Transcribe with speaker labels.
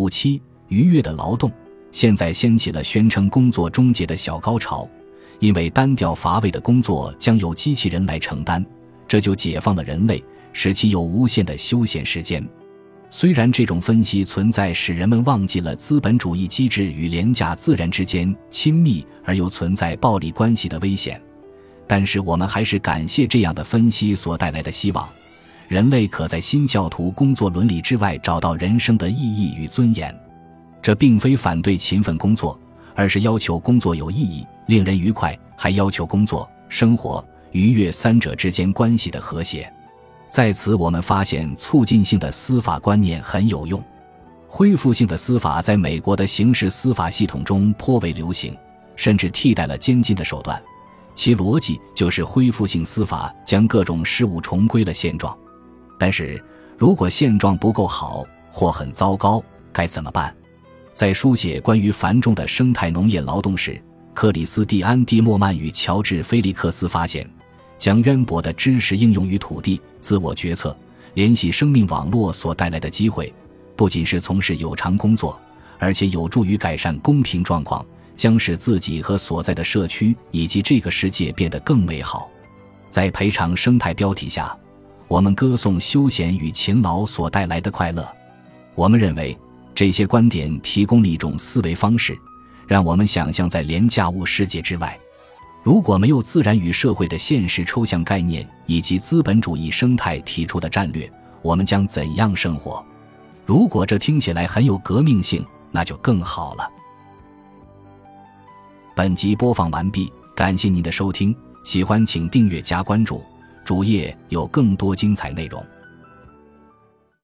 Speaker 1: 五七愉悦的劳动，现在掀起了宣称工作终结的小高潮，因为单调乏味的工作将由机器人来承担，这就解放了人类，使其有无限的休闲时间。虽然这种分析存在使人们忘记了资本主义机制与廉价自然之间亲密而又存在暴力关系的危险，但是我们还是感谢这样的分析所带来的希望。人类可在新教徒工作伦理之外找到人生的意义与尊严，这并非反对勤奋工作，而是要求工作有意义、令人愉快，还要求工作、生活、愉悦三者之间关系的和谐。在此，我们发现促进性的司法观念很有用。恢复性的司法在美国的刑事司法系统中颇为流行，甚至替代了监禁的手段。其逻辑就是恢复性司法将各种事物重归了现状。但是如果现状不够好或很糟糕，该怎么办？在书写关于繁重的生态农业劳动时，克里斯蒂安·蒂莫曼与乔治·菲利克斯发现，将渊博的知识应用于土地、自我决策、联系生命网络所带来的机会，不仅是从事有偿工作，而且有助于改善公平状况，将使自己和所在的社区以及这个世界变得更美好。在赔偿生态标题下。我们歌颂休闲与勤劳所带来的快乐。我们认为这些观点提供了一种思维方式，让我们想象在廉价物世界之外，如果没有自然与社会的现实抽象概念以及资本主义生态提出的战略，我们将怎样生活？如果这听起来很有革命性，那就更好了。本集播放完毕，感谢您的收听，喜欢请订阅加关注。主页有更多精彩内容。